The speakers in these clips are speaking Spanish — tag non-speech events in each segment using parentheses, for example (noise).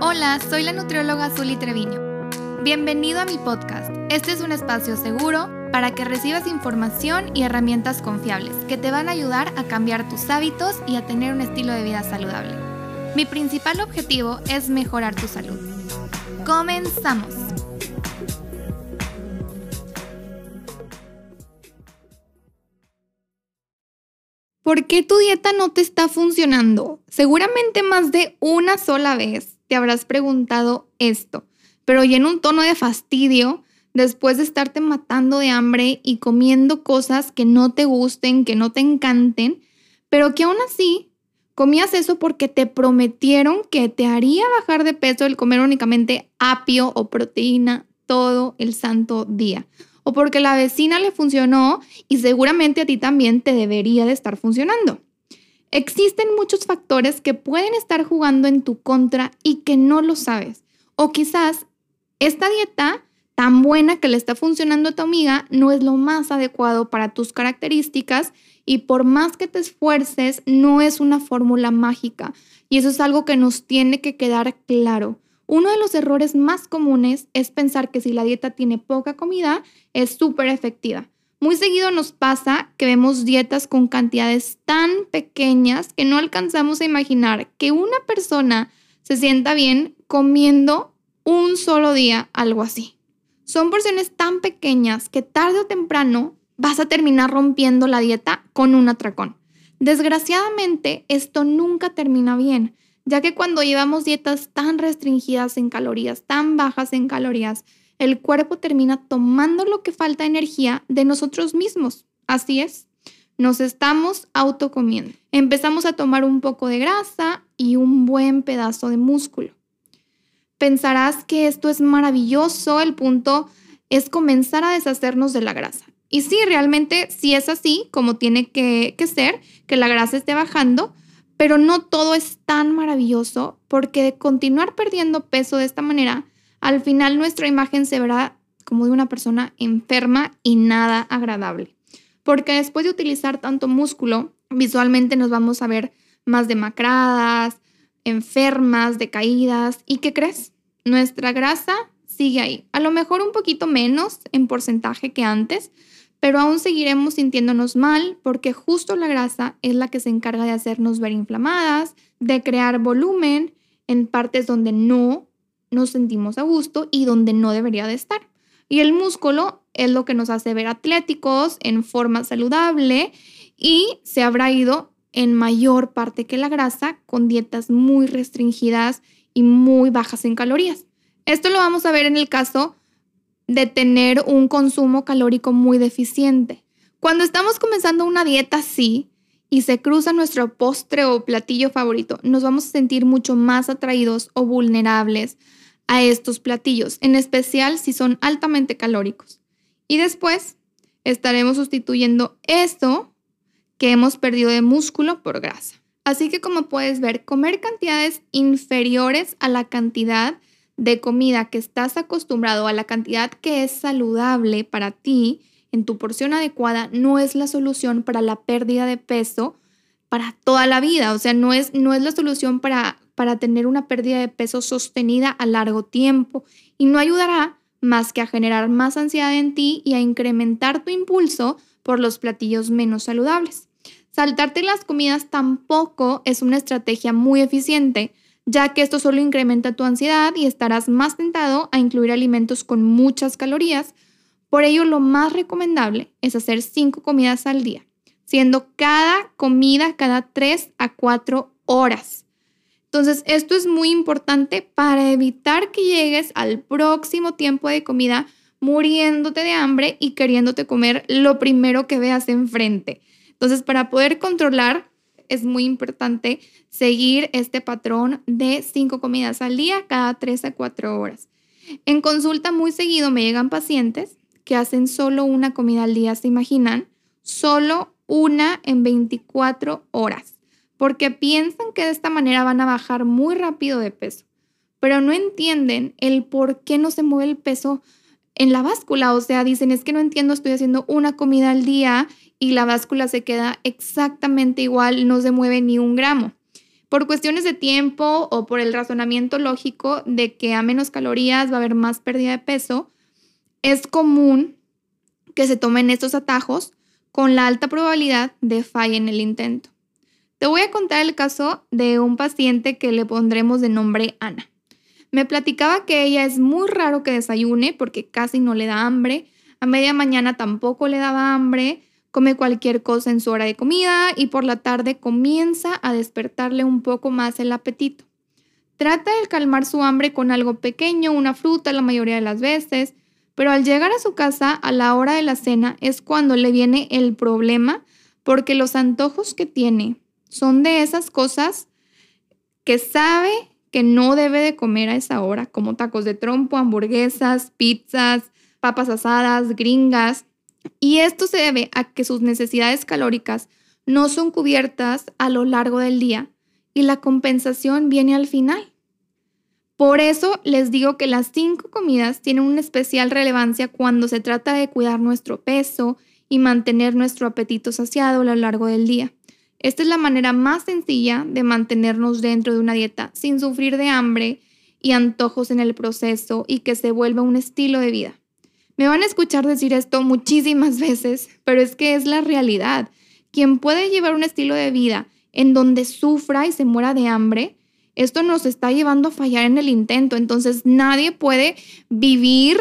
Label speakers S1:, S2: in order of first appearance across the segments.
S1: Hola, soy la nutrióloga Zully Treviño. Bienvenido a mi podcast. Este es un espacio seguro para que recibas información y herramientas confiables que te van a ayudar a cambiar tus hábitos y a tener un estilo de vida saludable. Mi principal objetivo es mejorar tu salud. Comenzamos. ¿Por qué tu dieta no te está funcionando? Seguramente más de una sola vez te habrás preguntado esto, pero ya en un tono de fastidio, después de estarte matando de hambre y comiendo cosas que no te gusten, que no te encanten, pero que aún así comías eso porque te prometieron que te haría bajar de peso el comer únicamente apio o proteína todo el santo día o porque la vecina le funcionó y seguramente a ti también te debería de estar funcionando. Existen muchos factores que pueden estar jugando en tu contra y que no lo sabes. O quizás esta dieta tan buena que le está funcionando a tu amiga no es lo más adecuado para tus características y por más que te esfuerces, no es una fórmula mágica. Y eso es algo que nos tiene que quedar claro. Uno de los errores más comunes es pensar que si la dieta tiene poca comida, es súper efectiva. Muy seguido nos pasa que vemos dietas con cantidades tan pequeñas que no alcanzamos a imaginar que una persona se sienta bien comiendo un solo día algo así. Son porciones tan pequeñas que tarde o temprano vas a terminar rompiendo la dieta con un atracón. Desgraciadamente, esto nunca termina bien ya que cuando llevamos dietas tan restringidas en calorías, tan bajas en calorías, el cuerpo termina tomando lo que falta de energía de nosotros mismos. Así es, nos estamos autocomiendo. Empezamos a tomar un poco de grasa y un buen pedazo de músculo. Pensarás que esto es maravilloso, el punto es comenzar a deshacernos de la grasa. Y sí, realmente sí es así como tiene que, que ser, que la grasa esté bajando, pero no todo es tan maravilloso porque de continuar perdiendo peso de esta manera, al final nuestra imagen se verá como de una persona enferma y nada agradable. Porque después de utilizar tanto músculo, visualmente nos vamos a ver más demacradas, enfermas, decaídas. ¿Y qué crees? Nuestra grasa sigue ahí. A lo mejor un poquito menos en porcentaje que antes, pero aún seguiremos sintiéndonos mal porque justo la grasa es la que se encarga de hacernos ver inflamadas, de crear volumen en partes donde no nos sentimos a gusto y donde no debería de estar. Y el músculo es lo que nos hace ver atléticos, en forma saludable y se habrá ido en mayor parte que la grasa con dietas muy restringidas y muy bajas en calorías. Esto lo vamos a ver en el caso de tener un consumo calórico muy deficiente. Cuando estamos comenzando una dieta así y se cruza nuestro postre o platillo favorito, nos vamos a sentir mucho más atraídos o vulnerables a estos platillos, en especial si son altamente calóricos. Y después estaremos sustituyendo esto que hemos perdido de músculo por grasa. Así que como puedes ver, comer cantidades inferiores a la cantidad de comida que estás acostumbrado a la cantidad que es saludable para ti en tu porción adecuada no es la solución para la pérdida de peso para toda la vida. O sea, no es, no es la solución para, para tener una pérdida de peso sostenida a largo tiempo y no ayudará más que a generar más ansiedad en ti y a incrementar tu impulso por los platillos menos saludables. Saltarte las comidas tampoco es una estrategia muy eficiente ya que esto solo incrementa tu ansiedad y estarás más tentado a incluir alimentos con muchas calorías. Por ello, lo más recomendable es hacer cinco comidas al día, siendo cada comida cada 3 a 4 horas. Entonces, esto es muy importante para evitar que llegues al próximo tiempo de comida muriéndote de hambre y queriéndote comer lo primero que veas enfrente. Entonces, para poder controlar es muy importante seguir este patrón de cinco comidas al día cada tres a cuatro horas. En consulta muy seguido me llegan pacientes que hacen solo una comida al día, ¿se imaginan? Solo una en 24 horas, porque piensan que de esta manera van a bajar muy rápido de peso, pero no entienden el por qué no se mueve el peso en la báscula. O sea, dicen, es que no entiendo, estoy haciendo una comida al día y la báscula se queda exactamente igual, no se mueve ni un gramo. Por cuestiones de tiempo o por el razonamiento lógico de que a menos calorías va a haber más pérdida de peso, es común que se tomen estos atajos con la alta probabilidad de falla en el intento. Te voy a contar el caso de un paciente que le pondremos de nombre Ana. Me platicaba que ella es muy raro que desayune porque casi no le da hambre, a media mañana tampoco le daba hambre, come cualquier cosa en su hora de comida y por la tarde comienza a despertarle un poco más el apetito. Trata de calmar su hambre con algo pequeño, una fruta la mayoría de las veces, pero al llegar a su casa a la hora de la cena es cuando le viene el problema porque los antojos que tiene son de esas cosas que sabe que no debe de comer a esa hora, como tacos de trompo, hamburguesas, pizzas, papas asadas, gringas. Y esto se debe a que sus necesidades calóricas no son cubiertas a lo largo del día y la compensación viene al final. Por eso les digo que las cinco comidas tienen una especial relevancia cuando se trata de cuidar nuestro peso y mantener nuestro apetito saciado a lo largo del día. Esta es la manera más sencilla de mantenernos dentro de una dieta sin sufrir de hambre y antojos en el proceso y que se vuelva un estilo de vida. Me van a escuchar decir esto muchísimas (laughs) veces, pero es que es la realidad. Quien puede llevar un estilo de vida en donde sufra y se muera de hambre, esto nos está llevando a fallar en el intento. Entonces nadie puede vivir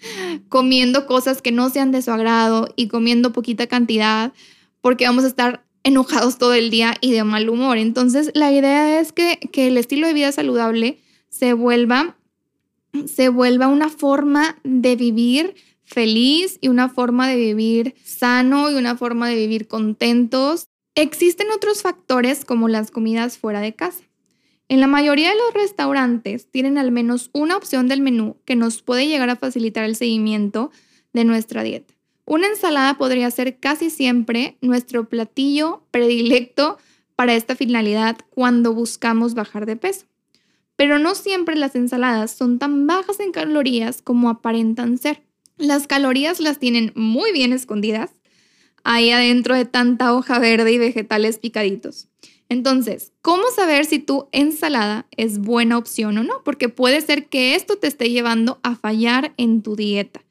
S1: (laughs) comiendo cosas que no sean de su agrado y comiendo poquita cantidad porque vamos a estar enojados todo el día y de mal humor. Entonces la idea es que, que el estilo de vida saludable se vuelva, se vuelva una forma de vivir feliz y una forma de vivir sano y una forma de vivir contentos. Existen otros factores como las comidas fuera de casa. En la mayoría de los restaurantes tienen al menos una opción del menú que nos puede llegar a facilitar el seguimiento de nuestra dieta. Una ensalada podría ser casi siempre nuestro platillo predilecto para esta finalidad cuando buscamos bajar de peso. Pero no siempre las ensaladas son tan bajas en calorías como aparentan ser. Las calorías las tienen muy bien escondidas ahí adentro de tanta hoja verde y vegetales picaditos. Entonces, ¿cómo saber si tu ensalada es buena opción o no? Porque puede ser que esto te esté llevando a fallar en tu dieta.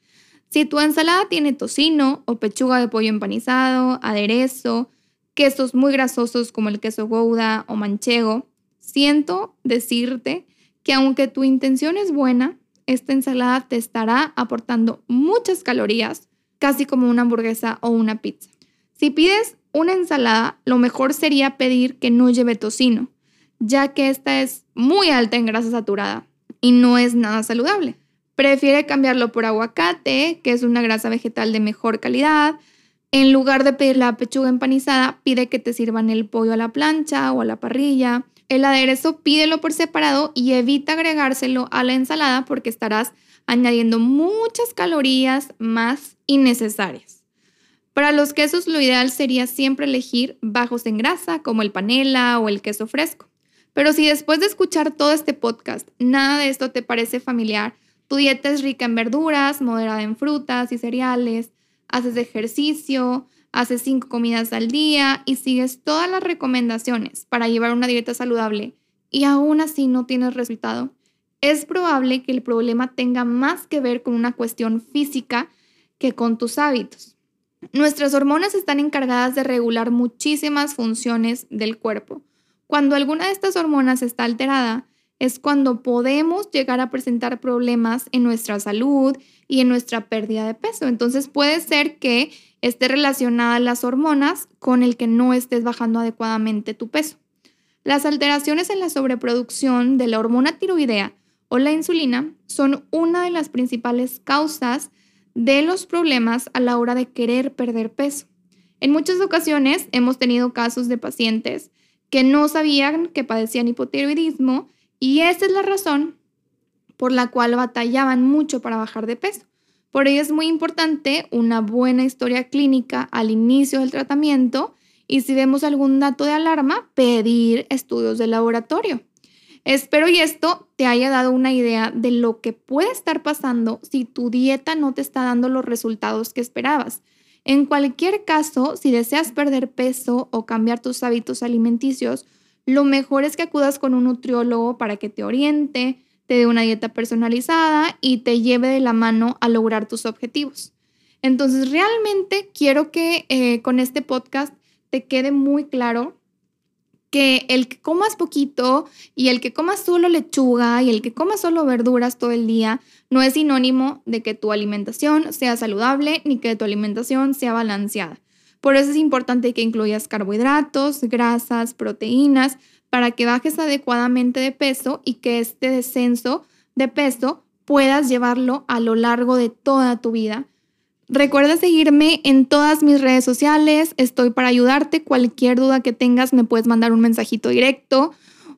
S1: Si tu ensalada tiene tocino o pechuga de pollo empanizado, aderezo, quesos muy grasosos como el queso gouda o manchego, siento decirte que aunque tu intención es buena, esta ensalada te estará aportando muchas calorías, casi como una hamburguesa o una pizza. Si pides una ensalada, lo mejor sería pedir que no lleve tocino, ya que esta es muy alta en grasa saturada y no es nada saludable. Prefiere cambiarlo por aguacate, que es una grasa vegetal de mejor calidad. En lugar de pedir la pechuga empanizada, pide que te sirvan el pollo a la plancha o a la parrilla. El aderezo pídelo por separado y evita agregárselo a la ensalada porque estarás añadiendo muchas calorías más innecesarias. Para los quesos lo ideal sería siempre elegir bajos en grasa como el panela o el queso fresco. Pero si después de escuchar todo este podcast nada de esto te parece familiar, tu dieta es rica en verduras, moderada en frutas y cereales, haces ejercicio, haces cinco comidas al día y sigues todas las recomendaciones para llevar una dieta saludable y aún así no tienes resultado, es probable que el problema tenga más que ver con una cuestión física que con tus hábitos. Nuestras hormonas están encargadas de regular muchísimas funciones del cuerpo. Cuando alguna de estas hormonas está alterada, es cuando podemos llegar a presentar problemas en nuestra salud y en nuestra pérdida de peso. Entonces puede ser que esté relacionada las hormonas con el que no estés bajando adecuadamente tu peso. Las alteraciones en la sobreproducción de la hormona tiroidea o la insulina son una de las principales causas de los problemas a la hora de querer perder peso. En muchas ocasiones hemos tenido casos de pacientes que no sabían que padecían hipotiroidismo y esa es la razón por la cual batallaban mucho para bajar de peso. Por ello es muy importante una buena historia clínica al inicio del tratamiento y si vemos algún dato de alarma, pedir estudios de laboratorio. Espero y esto te haya dado una idea de lo que puede estar pasando si tu dieta no te está dando los resultados que esperabas. En cualquier caso, si deseas perder peso o cambiar tus hábitos alimenticios, lo mejor es que acudas con un nutriólogo para que te oriente, te dé una dieta personalizada y te lleve de la mano a lograr tus objetivos. Entonces, realmente quiero que eh, con este podcast te quede muy claro que el que comas poquito y el que comas solo lechuga y el que comas solo verduras todo el día no es sinónimo de que tu alimentación sea saludable ni que tu alimentación sea balanceada. Por eso es importante que incluyas carbohidratos, grasas, proteínas, para que bajes adecuadamente de peso y que este descenso de peso puedas llevarlo a lo largo de toda tu vida. Recuerda seguirme en todas mis redes sociales, estoy para ayudarte. Cualquier duda que tengas me puedes mandar un mensajito directo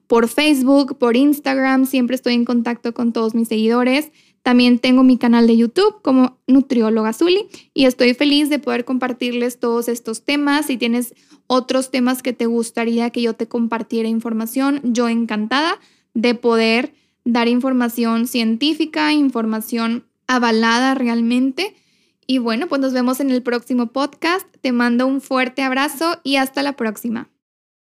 S1: por Facebook, por Instagram, siempre estoy en contacto con todos mis seguidores. También tengo mi canal de YouTube como Nutrióloga Zuli y estoy feliz de poder compartirles todos estos temas. Si tienes otros temas que te gustaría que yo te compartiera información, yo encantada de poder dar información científica, información avalada realmente. Y bueno, pues nos vemos en el próximo podcast. Te mando un fuerte abrazo y hasta la próxima.